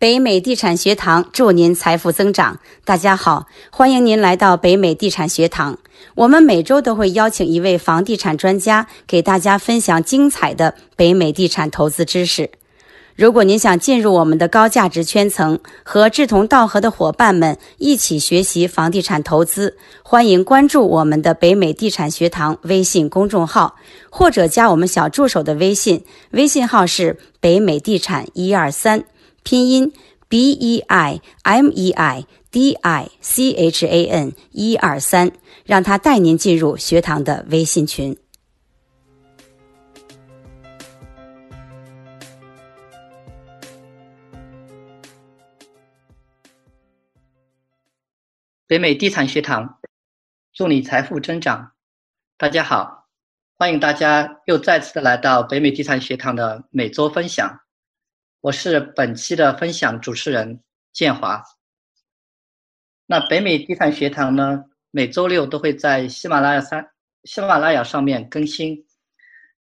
北美地产学堂祝您财富增长。大家好，欢迎您来到北美地产学堂。我们每周都会邀请一位房地产专家，给大家分享精彩的北美地产投资知识。如果您想进入我们的高价值圈层，和志同道合的伙伴们一起学习房地产投资，欢迎关注我们的北美地产学堂微信公众号，或者加我们小助手的微信，微信号是北美地产一二三。拼音 b e i m e i d i c h a n 一二三，让他带您进入学堂的微信群。北美地产学堂，祝你财富增长。大家好，欢迎大家又再次的来到北美地产学堂的每周分享。我是本期的分享主持人建华。那北美地产学堂呢，每周六都会在喜马拉雅上喜马拉雅上面更新。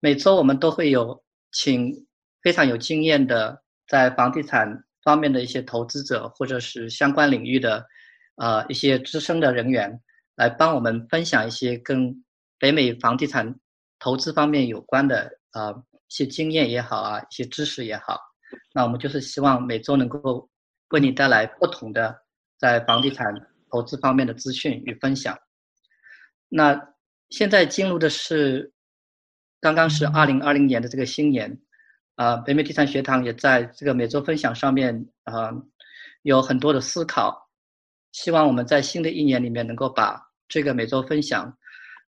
每周我们都会有请非常有经验的在房地产方面的一些投资者，或者是相关领域的呃一些资深的人员，来帮我们分享一些跟北美房地产投资方面有关的啊一些经验也好啊，一些知识也好。那我们就是希望每周能够为你带来不同的在房地产投资方面的资讯与分享。那现在进入的是刚刚是二零二零年的这个新年，啊，北美地产学堂也在这个每周分享上面啊有很多的思考，希望我们在新的一年里面能够把这个每周分享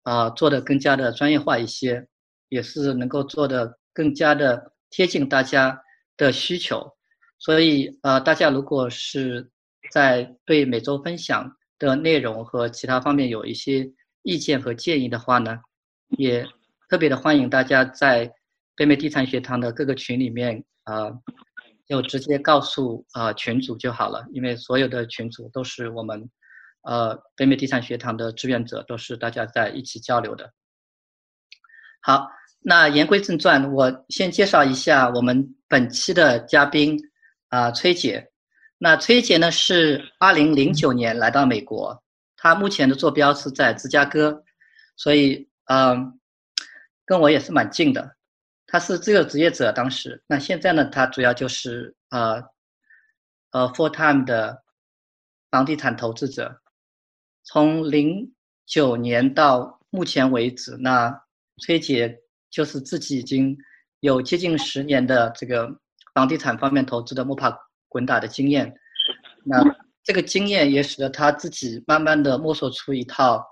啊做得更加的专业化一些，也是能够做得更加的贴近大家。的需求，所以呃，大家如果是在对每周分享的内容和其他方面有一些意见和建议的话呢，也特别的欢迎大家在北美地产学堂的各个群里面啊，就直接告诉啊群主就好了，因为所有的群主都是我们呃北美地产学堂的志愿者，都是大家在一起交流的。好。那言归正传，我先介绍一下我们本期的嘉宾，啊，崔姐。那崔姐呢是二零零九年来到美国，她目前的坐标是在芝加哥，所以嗯，跟我也是蛮近的。她是自由职业者，当时那现在呢，她主要就是呃呃 full time 的房地产投资者。从零九年到目前为止，那崔姐。就是自己已经有接近十年的这个房地产方面投资的摸爬滚打的经验，那这个经验也使得他自己慢慢的摸索出一套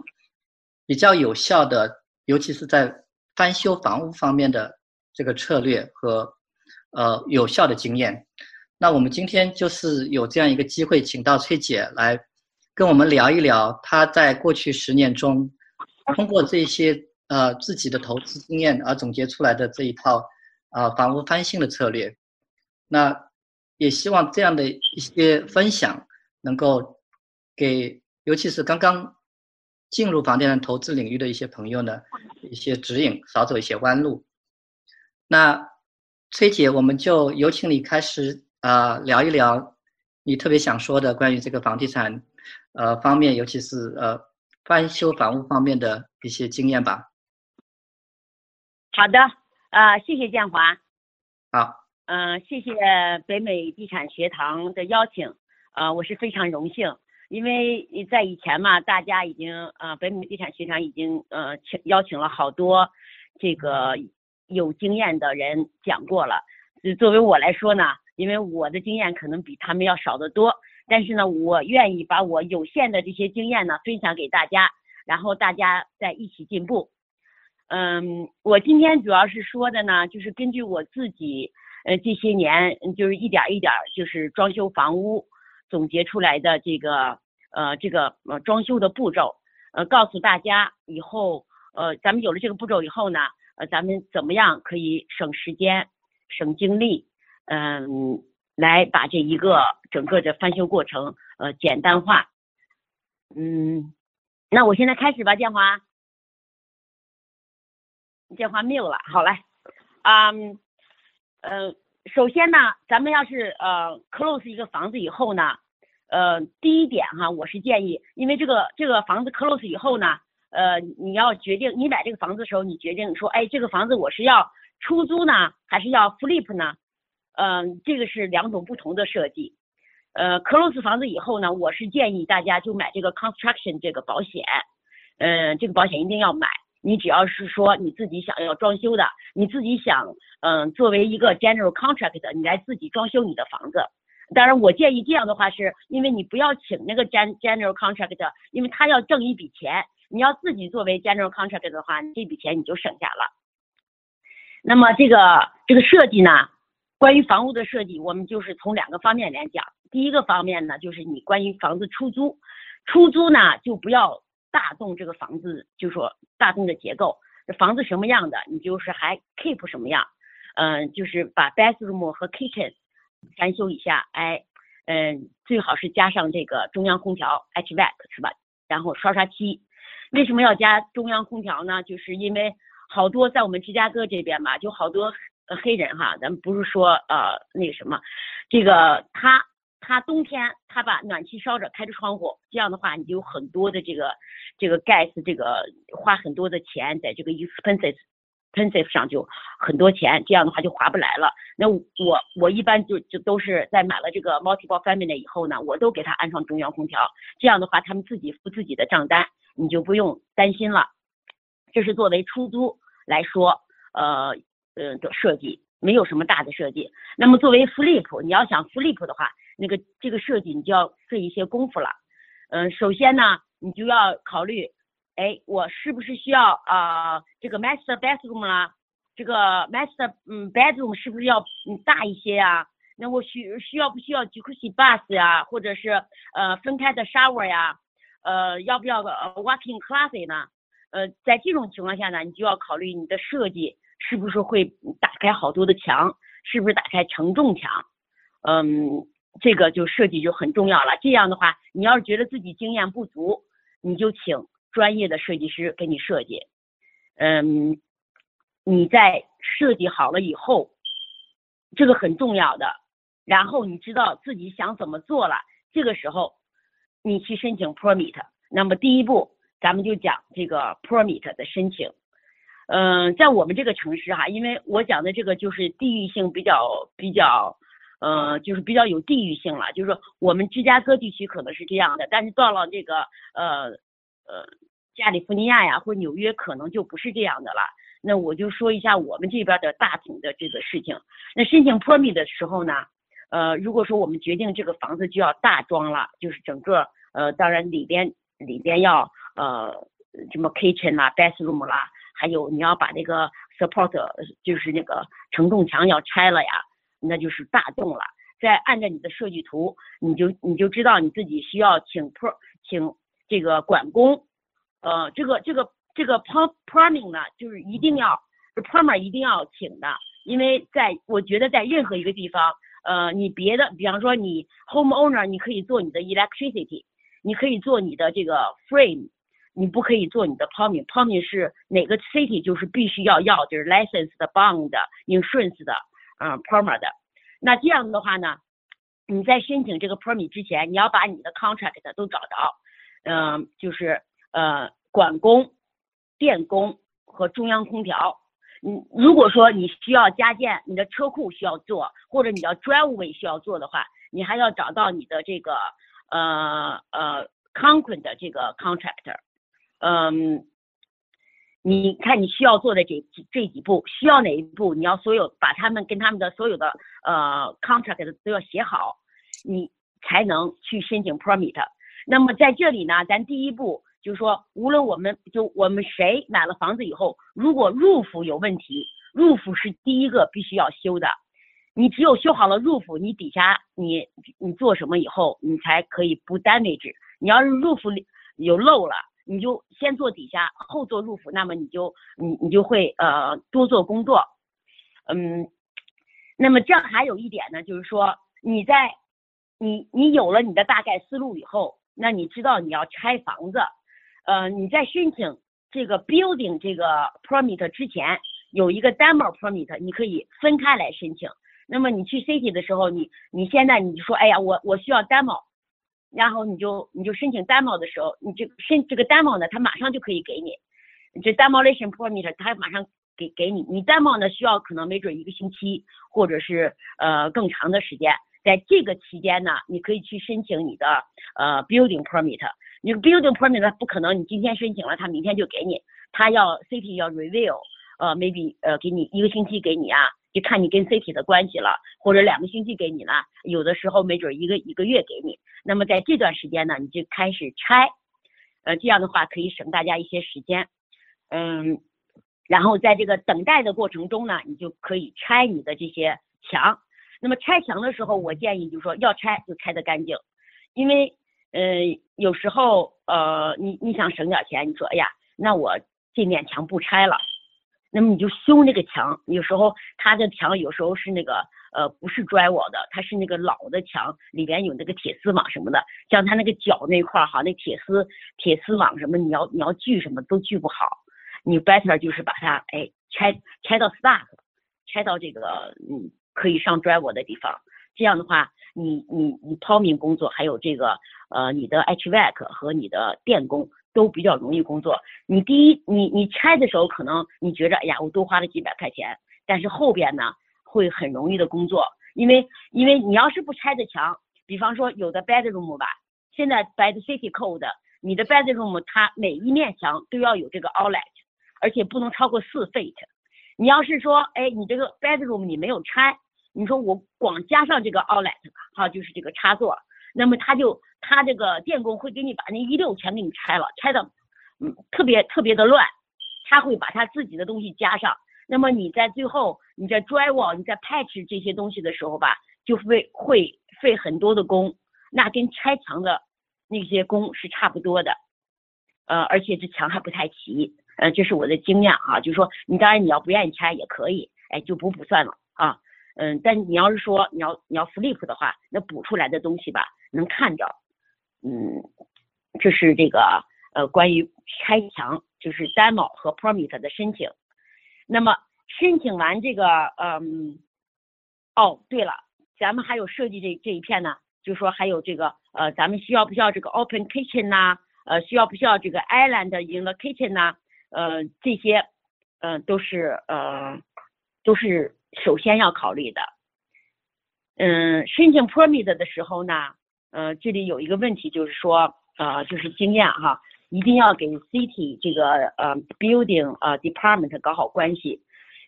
比较有效的，尤其是在翻修房屋方面的这个策略和呃有效的经验。那我们今天就是有这样一个机会，请到崔姐来跟我们聊一聊她在过去十年中通过这些。呃，自己的投资经验而总结出来的这一套，啊，房屋翻新的策略，那也希望这样的一些分享能够给，尤其是刚刚进入房地产投资领域的一些朋友呢，一些指引，少走一些弯路。那崔姐，我们就有请你开始啊，聊一聊你特别想说的关于这个房地产，呃，方面，尤其是呃翻修房屋方面的一些经验吧。好的，呃，谢谢建华。好，嗯，谢谢北美地产学堂的邀请，呃，我是非常荣幸，因为在以前嘛，大家已经呃，北美地产学堂已经呃请邀请了好多这个有经验的人讲过了。作为我来说呢，因为我的经验可能比他们要少得多，但是呢，我愿意把我有限的这些经验呢分享给大家，然后大家再一起进步。嗯，我今天主要是说的呢，就是根据我自己呃这些年就是一点一点就是装修房屋总结出来的这个呃这个呃装修的步骤，呃告诉大家以后呃咱们有了这个步骤以后呢，呃咱们怎么样可以省时间省精力，嗯来把这一个整个的翻修过程呃简单化，嗯，那我现在开始吧，建华。电话没有了，好嘞，嗯，呃，首先呢，咱们要是呃 close 一个房子以后呢，呃，第一点哈，我是建议，因为这个这个房子 close 以后呢，呃，你要决定你买这个房子的时候，你决定说，哎，这个房子我是要出租呢，还是要 flip 呢？嗯，这个是两种不同的设计。呃，close 房子以后呢，我是建议大家就买这个 construction 这个保险。嗯，这个保险一定要买。你只要是说你自己想要装修的，你自己想，嗯，作为一个 general contract，你来自己装修你的房子。当然，我建议这样的话，是因为你不要请那个 gen general contract，因为他要挣一笔钱。你要自己作为 general contract 的话，这笔钱你就省下了。那么这个这个设计呢？关于房屋的设计，我们就是从两个方面来讲。第一个方面呢，就是你关于房子出租，出租呢就不要大动这个房子，就说大动的结构，这房子什么样的，你就是还 keep 什么样，嗯，就是把 bathroom 和 kitchen 翻修一下，哎，嗯，最好是加上这个中央空调 HVAC 是吧？然后刷刷漆。为什么要加中央空调呢？就是因为好多在我们芝加哥这边嘛，就好多。黑人哈，咱们不是说呃那个什么，这个他他冬天他把暖气烧着，开着窗户，这样的话你就有很多的这个这个 gas 这个花很多的钱在这个 expenses expensive 上就很多钱，这样的话就划不来了。那我我一般就就都是在买了这个 multiple family 以后呢，我都给他安上中央空调，这样的话他们自己付自己的账单，你就不用担心了。这是作为出租来说，呃。呃的设计没有什么大的设计，那么作为 flip，你要想 flip 的话，那个这个设计你就要费一些功夫了。嗯，首先呢，你就要考虑，哎，我是不是需要啊这个 master bathroom 啦？这个 master 嗯 bedroom 是不是要嗯大一些呀？那我需需要不需要 jacuzzi bath 呀？或者是呃分开的 shower 呀？呃，要不要个 walking closet 呢？呃，在这种情况下呢，你就要考虑你的设计。是不是会打开好多的墙？是不是打开承重墙？嗯，这个就设计就很重要了。这样的话，你要是觉得自己经验不足，你就请专业的设计师给你设计。嗯，你在设计好了以后，这个很重要的。然后你知道自己想怎么做了，这个时候你去申请 permit。那么第一步，咱们就讲这个 permit 的申请。嗯，在我们这个城市哈，因为我讲的这个就是地域性比较比较，呃，就是比较有地域性了。就是说，我们芝加哥地区可能是这样的，但是到了这个呃呃加利福尼亚呀或纽约，可能就不是这样的了。那我就说一下我们这边的大体的这个事情。那申请 permit 的时候呢，呃，如果说我们决定这个房子就要大装了，就是整个呃，当然里边里边要呃什么 kitchen 啦，bathroom 啦。还有你要把那个 support 就是那个承重墙要拆了呀，那就是大动了。再按照你的设计图，你就你就知道你自己需要请 pro 请这个管工，呃，这个这个这个 plumbing 呢，就是一定要 plumber 一定要请的，因为在我觉得在任何一个地方，呃，你别的，比方说你 homeowner，你可以做你的 electricity，你可以做你的这个 frame。你不可以做你的 plumbing，plumbing 是哪个 city 就是必须要要就是 license 的 bond insurance 的，嗯，plumber 的。那这样的话呢，你在申请这个 permit 之前，你要把你的 contract 都找着，嗯，就是呃管工、电工和中央空调。你如果说你需要加建，你的车库需要做，或者你要 driveway 需要做的话，你还要找到你的这个呃呃 concrete 的这个 contractor。嗯，你看你需要做的这几这几步，需要哪一步？你要所有把他们跟他们的所有的呃 contract 都要写好，你才能去申请 permit。那么在这里呢，咱第一步就是说，无论我们就我们谁买了房子以后，如果 roof 有问题，roof 是第一个必须要修的。你只有修好了 roof，你底下你你做什么以后，你才可以不 damage。你要是 roof 有漏了。你就先做底下，后做入府，那么你就你你就会呃多做工作，嗯，那么这样还有一点呢，就是说你在你你有了你的大概思路以后，那你知道你要拆房子，呃，你在申请这个 building 这个 permit 之前，有一个 demo permit，你可以分开来申请。那么你去 city 的时候，你你现在你就说，哎呀，我我需要 demo，然后你就你就申请 demo 的时候，你就申这个 demo 呢，他马上就可以给你，这 demolition permit 他马上给给你，你 demo 呢需要可能没准一个星期，或者是呃更长的时间，在这个期间呢，你可以去申请你的呃 building permit，你 building permit 不可能你今天申请了，他明天就给你，他要 city 要 review，呃 maybe 呃给你一个星期给你啊。就看你跟 CT 的关系了，或者两个星期给你了，有的时候没准一个一个月给你。那么在这段时间呢，你就开始拆，呃，这样的话可以省大家一些时间，嗯，然后在这个等待的过程中呢，你就可以拆你的这些墙。那么拆墙的时候，我建议就是说要拆就拆得干净，因为呃有时候呃你你想省点钱，你说哎呀，那我这面墙不拆了。那么你就修那个墙，有时候它的墙有时候是那个呃不是 drywall 的，它是那个老的墙，里边有那个铁丝网什么的，像它那个角那块儿哈，那铁丝铁丝网什么，你要你要锯什么都锯不好，你 better 就是把它哎拆拆到 stack，拆到这个嗯可以上 drywall 的地方，这样的话你你你抛明工作还有这个呃你的 HVAC 和你的电工。都比较容易工作。你第一，你你拆的时候可能你觉着，哎呀，我多花了几百块钱，但是后边呢会很容易的工作，因为因为你要是不拆的墙，比方说有的 bedroom 吧，现在 by the city code，你的 bedroom 它每一面墙都要有这个 outlet，而且不能超过四 feet。你要是说，哎，你这个 bedroom 你没有拆，你说我光加上这个 outlet，哈，就是这个插座。那么它就他这个电工会给你把那一溜全给你拆了，拆的嗯特别特别的乱，他会把他自己的东西加上。那么你在最后你在 drywall 你在 patch 这些东西的时候吧，就会会费很多的工，那跟拆墙的那些工是差不多的，呃而且这墙还不太齐，呃这是我的经验啊，就是说你当然你要不愿意拆也可以，哎就补补算了啊，嗯但你要是说你要你要 flip 的话，那补出来的东西吧。能看着，嗯，这是这个呃关于拆墙，就是 demo 和 permit 的申请。那么申请完这个，嗯，哦，对了，咱们还有设计这这一片呢，就是说还有这个呃，咱们需要不需要这个 open kitchen 呐？呃，需要不需要这个 island in the kitchen 呐？呃，这些，嗯，都是呃，都是首先要考虑的。嗯，申请 permit 的时候呢？呃，这里有一个问题，就是说，呃，就是经验哈，一定要给 city 这个呃 building 呃 department 搞好关系。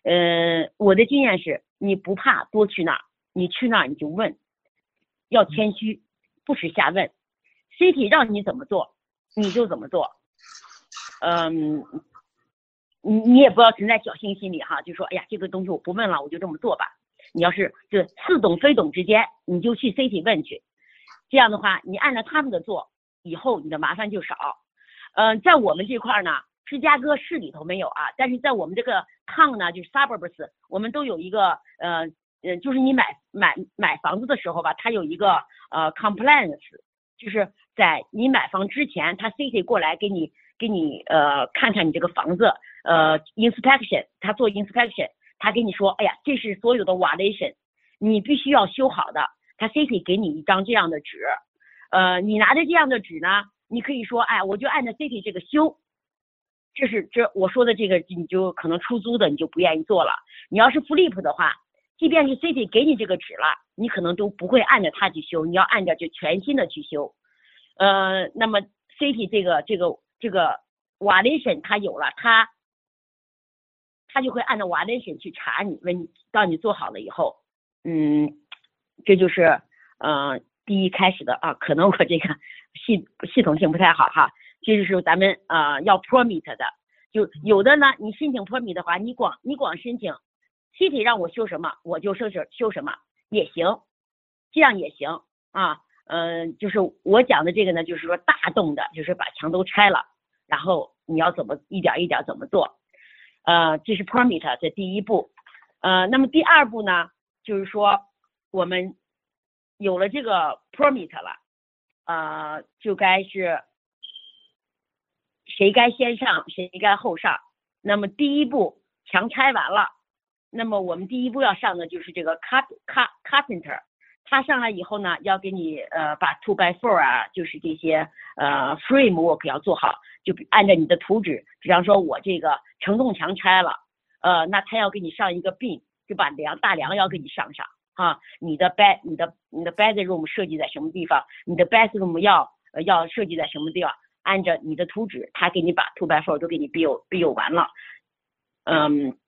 呃，我的经验是，你不怕多去那儿，你去那儿你就问，要谦虚，不许瞎问。city 让你怎么做，你就怎么做。嗯，你你也不要存在侥幸心理哈，就说，哎呀，这个东西我不问了，我就这么做吧。你要是就似懂非懂之间，你就去 city 问去。这样的话，你按照他们的做，以后你的麻烦就少。嗯，在我们这块呢，芝加哥市里头没有啊，但是在我们这个 town 呢，就是 suburbs，我们都有一个呃呃，就是你买买买房子的时候吧，它有一个呃 compliance，就是在你买房之前，他 city 过来给你给你呃看看你这个房子呃 inspection，他做 inspection，他给你说，哎呀，这是所有的 violation，你必须要修好的。他 City 给你一张这样的纸，呃，你拿着这样的纸呢，你可以说，哎，我就按照 City 这个修，这是这我说的这个，你就可能出租的你就不愿意做了。你要是 Flip 的话，即便是 City 给你这个纸了，你可能都不会按照它去修，你要按照就全新的去修。呃，那么 City 这个这个这个 Valuation 它有了，它它就会按照 Valuation 去查你，问你到你做好了以后，嗯。这就是，嗯，第一开始的啊，可能我这个系系统性不太好哈。这就是咱们呃要 permit 的，就有的呢，你申请 permit 的话，你光你光申请，city 让我修什么，我就修修修什么也行，这样也行啊。嗯，就是我讲的这个呢，就是说大动的，就是把墙都拆了，然后你要怎么一点一点怎么做，呃，这是 permit 的第一步，呃，那么第二步呢，就是说。我们有了这个 permit 了，啊，就该是谁该先上，谁该后上。那么第一步墙拆完了，那么我们第一步要上的就是这个 car car carpenter，他上来以后呢，要给你呃把 two by four 啊，就是这些呃 framework 要做好，就按照你的图纸，比方说我这个承重墙拆了，呃，那他要给你上一个 beam，就把梁大梁要给你上上啊，你的 bed 你的你的 bedroom 设计在什么地方，你的 bathroom 要要设计在什么地方，按照你的图纸，他给你把 two by four 都给你 build build 完了，嗯，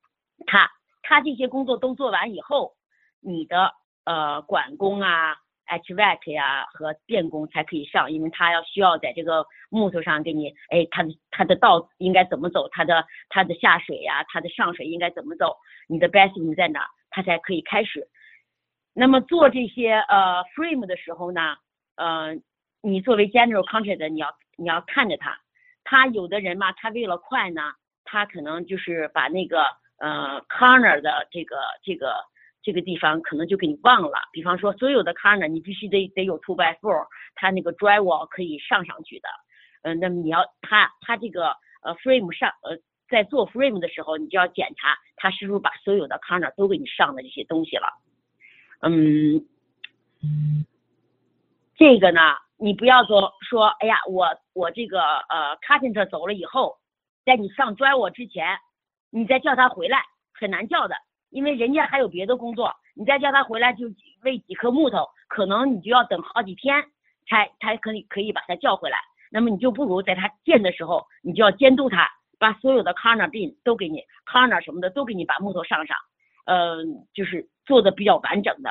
他。他这些工作都做完以后，你的呃管工啊、HVAC 呀和电工才可以上，因为他要需要在这个木头上给你，哎，他的他的道应该怎么走，他的他的下水呀，他的上水应该怎么走，你的 bathroom 在哪，他才可以开始。那么做这些呃 frame 的时候呢，呃，你作为 general contractor，你要你要看着他，他有的人嘛，他为了快呢，他可能就是把那个。呃，corner 的这个这个这个地方可能就给你忘了。比方说，所有的 corner 你必须得得有 two by four，它那个 drywall 可以上上去的。嗯，那么你要它它这个呃 frame 上呃在做 frame 的时候，你就要检查他是不是把所有的 corner 都给你上的这些东西了。嗯，这个呢，你不要说说，哎呀，我我这个呃 carpenter 走了以后，在你上 drywall 之前。你再叫他回来很难叫的，因为人家还有别的工作。你再叫他回来就喂几颗木头，可能你就要等好几天才才可以可以把他叫回来。那么你就不如在他建的时候，你就要监督他，把所有的 corner bin 都给你 corner 什么的都给你把木头上上，嗯，就是做的比较完整的。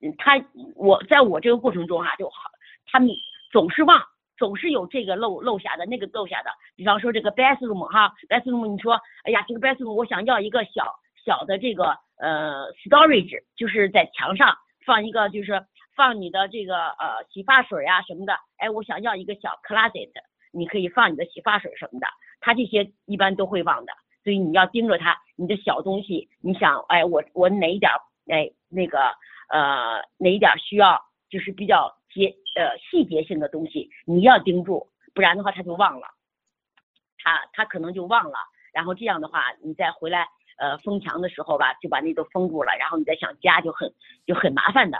嗯，他我在我这个过程中哈就好，他们总是忘。总是有这个漏漏下的那个漏下的，比方说这个 bathroom 哈，bathroom 你说，哎呀，这个 bathroom 我想要一个小小的这个呃 storage，就是在墙上放一个，就是放你的这个呃洗发水呀什么的，哎，我想要一个小 closet，你可以放你的洗发水什么的，他这些一般都会忘的，所以你要盯着他，你的小东西，你想，哎，我我哪一点，哎，那个呃哪一点需要，就是比较。节呃细节性的东西你要盯住，不然的话他就忘了，他他可能就忘了，然后这样的话你再回来呃封墙的时候吧，就把那都封住了，然后你再想加就很就很麻烦的。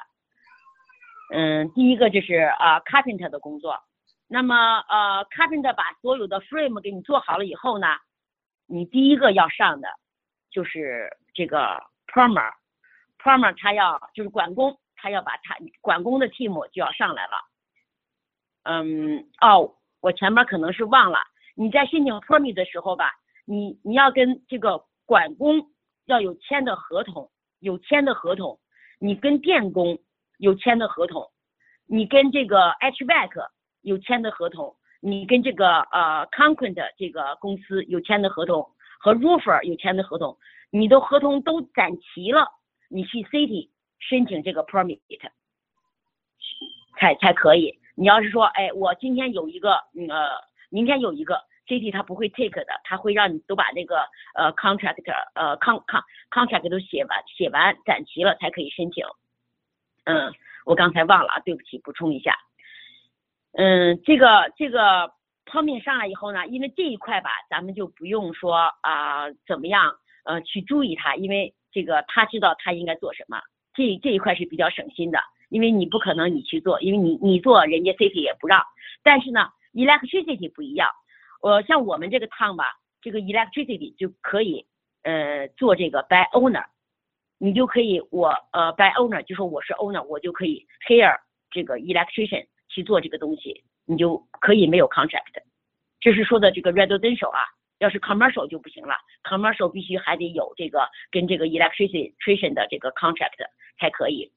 嗯，第一个就是啊 carpenter 的工作，那么呃 carpenter 把所有的 frame 给你做好了以后呢，你第一个要上的就是这个 plumber，plumber 他要就是管工。他要把他管工的 team 就要上来了，嗯，哦，我前面可能是忘了，你在申请 permit 的时候吧，你你要跟这个管工要有签的合同，有签的合同，你跟电工有签的合同，你跟这个 HVAC 有签的合同，你跟这个呃 concrete 这个公司有签的合同，和 roofer 有签的合同，你的合同都攒齐了，你去 city。申请这个 permit 才才可以。你要是说，哎，我今天有一个，呃，明天有一个，city 他不会 take 的，他会让你都把那个呃 contract 呃 con con contract 都写完，写完攒齐了才可以申请。嗯，我刚才忘了，对不起，补充一下。嗯，这个这个 permit 上来以后呢，因为这一块吧，咱们就不用说啊怎么样呃去注意他，因为这个他知道他应该做什么。这这一块是比较省心的，因为你不可能你去做，因为你你做人家 city 也不让。但是呢，electricity 不一样，呃，像我们这个烫吧，这个 electricity 就可以呃做这个 by owner，你就可以我呃 by owner 就说我是 owner，我就可以 hire 这个 electrician 去做这个东西，你就可以没有 contract。这是说的这个 residential 啊。要是 commercial 就不行了，commercial 必须还得有这个跟这个 electrician 的这个 contract 才可以。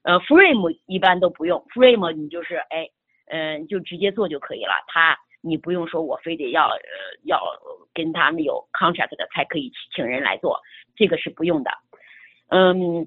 呃，frame 一般都不用，frame 你就是哎，嗯，就直接做就可以了。他你不用说我非得要呃要跟他们有 contract 的才可以请人来做，这个是不用的。嗯，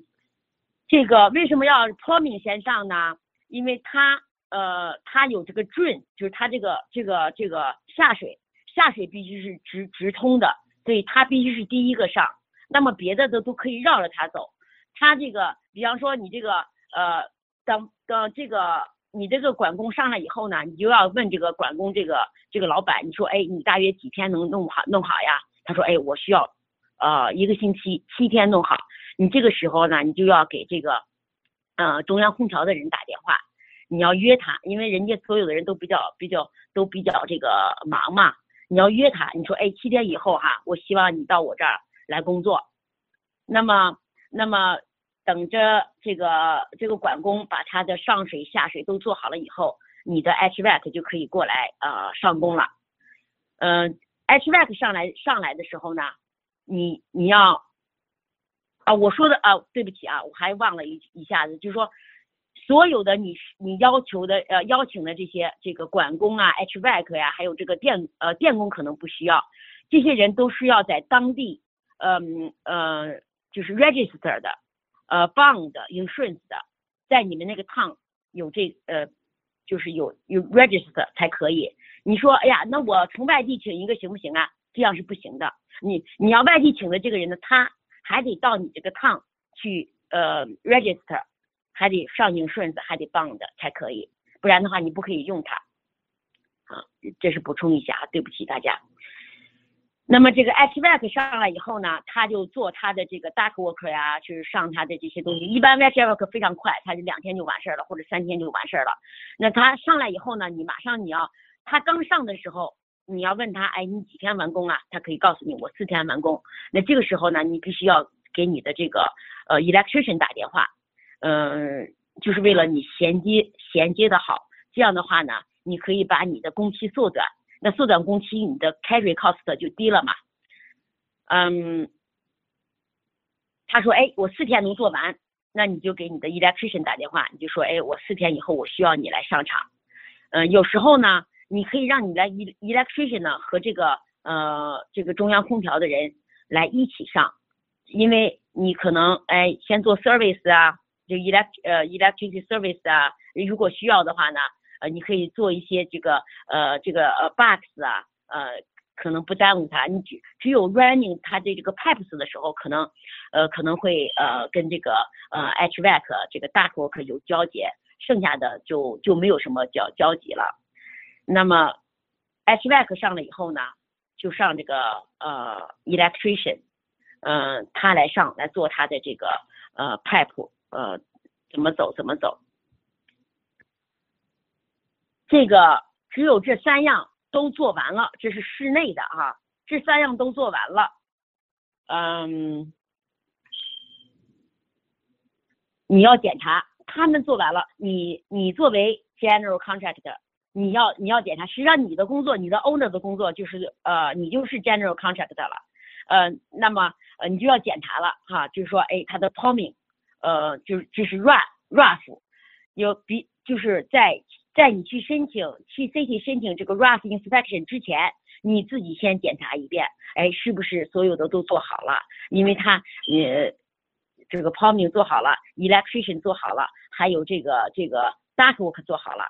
这个为什么要 plumbing 先上呢？因为他呃他有这个 drain，就是他这个这个这个下水。下水必须是直直通的，所以它必须是第一个上。那么别的的都可以绕着它走。它这个，比方说你这个，呃，等等这个你这个管工上来以后呢，你就要问这个管工这个这个老板，你说，哎，你大约几天能弄好弄好呀？他说，哎，我需要呃一个星期七天弄好。你这个时候呢，你就要给这个呃中央空调的人打电话，你要约他，因为人家所有的人都比较比较都比较这个忙嘛，你要约他，你说哎七天以后哈，我希望你到我这儿来工作。那么那么等着这个这个管工把他的上水下水都做好了以后。你的 HVAC 就可以过来呃上工了，嗯，HVAC 上来上来的时候呢，你你要啊我说的啊对不起啊我还忘了一一下子就是说所有的你你要求的呃邀请的这些这个管工啊 HVAC 呀还有这个电呃电工可能不需要，这些人都是要在当地嗯呃就是 register 的呃 bond insurance 的在你们那个 town 有这呃。就是有有 register 才可以。你说，哎呀，那我从外地请一个行不行啊？这样是不行的。你你要外地请的这个人呢，他还得到你这个 town 去呃 register，还得上行顺子还得棒的才可以。不然的话，你不可以用它。啊，这是补充一下，对不起大家。那么这个 HVAC 上来以后呢，他就做他的这个 duct work 呀，就是上他的这些东西。一般 i t w o r k 非常快，他就两天就完事儿了，或者三天就完事儿了。那他上来以后呢，你马上你要，他刚上的时候，你要问他，哎，你几天完工啊？他可以告诉你，我四天完工。那这个时候呢，你必须要给你的这个呃 electrician 打电话，嗯，就是为了你衔接衔接的好。这样的话呢，你可以把你的工期缩短。那缩短工期，你的 carry cost 就低了嘛？嗯，他说，哎，我四天能做完，那你就给你的 electrician 打电话，你就说，哎，我四天以后我需要你来上场。嗯，有时候呢，你可以让你来 electrician 呢和这个呃这个中央空调的人来一起上，因为你可能哎先做 service 啊，就 elect 呃 electricity service 啊，如果需要的话呢。呃，你可以做一些这个呃这个呃 box 啊，呃可能不耽误它。你只只有 running 它的这个 pipes 的时候，可能呃可能会呃跟这个呃 HVAC 这个 ductwork 有交接，剩下的就就没有什么交交集了。那么 HVAC 上了以后呢，就上这个呃 electrician，嗯，他来上来做他的这个呃 pipe，呃怎么走怎么走。这个只有这三样都做完了，这是室内的哈，这三样都做完了，嗯，你要检查他们做完了，你你作为 general contractor，你要你要检查，实际上你的工作，你的 owner 的工作就是呃，你就是 general contractor 了，呃，那么呃你就要检查了哈，就是说哎，它的 plumbing，呃，就是就是 rough rough，有比就是在。在你去申请去 CT 申请这个 rough inspection 之前，你自己先检查一遍，哎，是不是所有的都做好了？因为他呃这个 plumbing 做好了，electrician 做好了，还有这个这个 ductwork 做好了，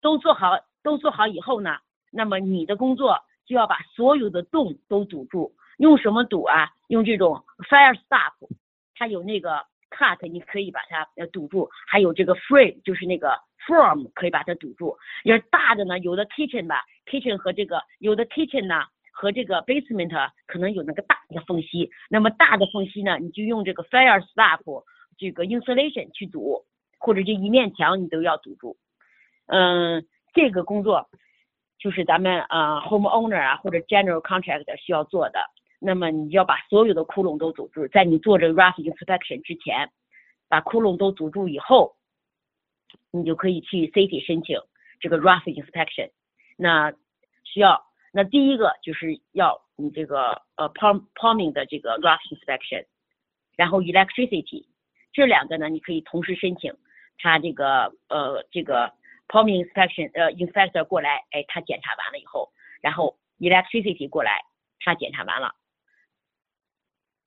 都做好都做好以后呢，那么你的工作就要把所有的洞都堵住，用什么堵啊？用这种 fire stop，它有那个 cut，你可以把它呃堵住，还有这个 frame，就是那个。Form 可以把它堵住，要是大的呢，有的 kitchen 吧，kitchen 和这个有的 kitchen 呢和这个 basement 可能有那个大的缝隙，那么大的缝隙呢，你就用这个 fire stop 这个 insulation 去堵，或者这一面墙你都要堵住。嗯，这个工作就是咱们啊 home owner 啊或者 general contractor 需要做的。那么你要把所有的窟窿都堵住，在你做这个 rough inspection 之前，把窟窿都堵住以后。你就可以去 city 申请这个 rough inspection，那需要那第一个就是要你这个呃 plumbing 的这个 rough inspection，然后 electricity 这两个呢你可以同时申请，他这个呃这个 plumbing inspection 呃 inspector 过来，哎他检查完了以后，然后 electricity 过来他检查完了，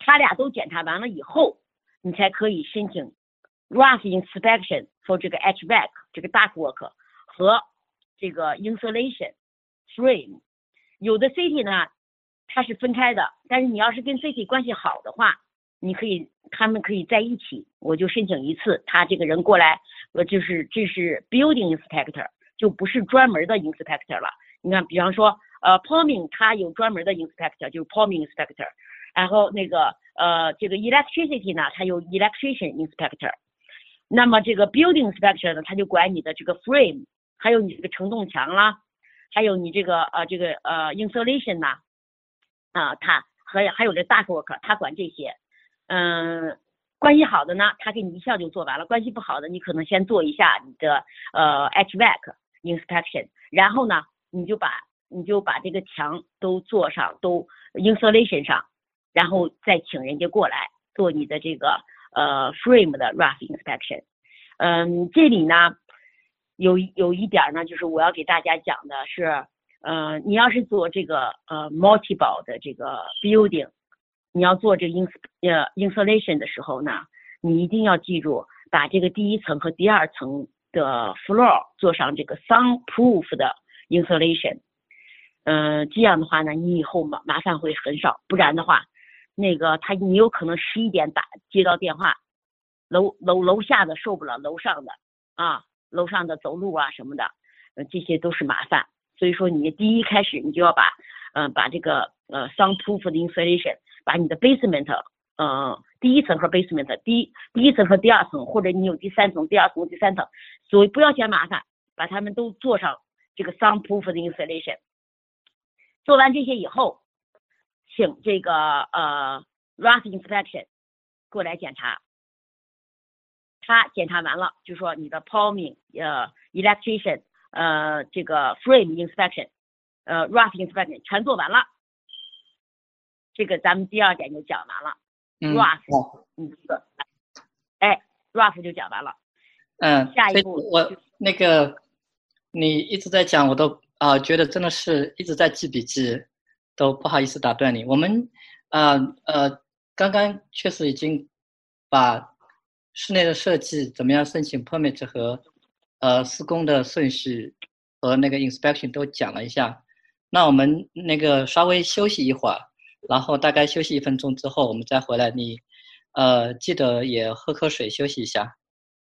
他俩都检查完了以后，你才可以申请。rough inspection for 这个 HVAC 这个 ductwork 和这个 insulation frame，有的 city 呢它是分开的，但是你要是跟 city 关系好的话，你可以他们可以在一起，我就申请一次，他这个人过来，呃就是这是 building inspector 就不是专门的 inspector 了。你看，比方说呃 plumbing 它有专门的 inspector 就是 plumbing inspector，然后那个呃这个 electricity 呢，它有 electrician inspector，那么这个 building inspector 呢，他就管你的这个 frame，还有你这个承重墙啦，还有你这个呃这个呃 insulation 呐，啊，他还还有这 duct work，他管这些，嗯。关系好的呢，他给你一下就做完了；关系不好的，你可能先做一下你的呃 HVAC inspection，然后呢，你就把你就把这个墙都做上，都 insulation 上，然后再请人家过来做你的这个呃 frame 的 rough inspection。嗯，这里呢有有一点呢，就是我要给大家讲的是，呃，你要是做这个呃 multiple 的这个 building。你要做这个 ins 呃 insulation 的时候呢，你一定要记住把这个第一层和第二层的 floor 做上这个 soundproof 的 insulation，嗯，这样的话呢，你以后麻麻烦会很少。不然的话，那个他你有可能十一点打接到电话，楼楼楼下的受不了楼上的啊，楼上的走路啊什么的，呃，这些都是麻烦。所以说你第一开始你就要把嗯把这个呃 soundproof 的 insulation。把你的 basement，嗯，第一层和 basement，第一第一层和第二层，或者你有第三层、第二层、第三层，所以不要嫌麻烦，把它们都做上这个 soundproof 的 insulation。做完这些以后，请这个呃 rough inspection 过来检查。他检查完了，就说你的 plumbing，呃，electrician，呃，这个 frame inspection，呃，rough inspection 全做完了。这个咱们第二点就讲完了，rough，嗯，哎，rough 就讲完了。嗯，下一步我那个你一直在讲，我都啊觉得真的是一直在记笔记，都不好意思打断你。我们啊呃刚刚确实已经把室内的设计怎么样申请 permit 和呃施工的顺序和那个 inspection 都讲了一下。那我们那个稍微休息一会儿。然后大概休息一分钟之后，我们再回来。你，呃，记得也喝口水，休息一下。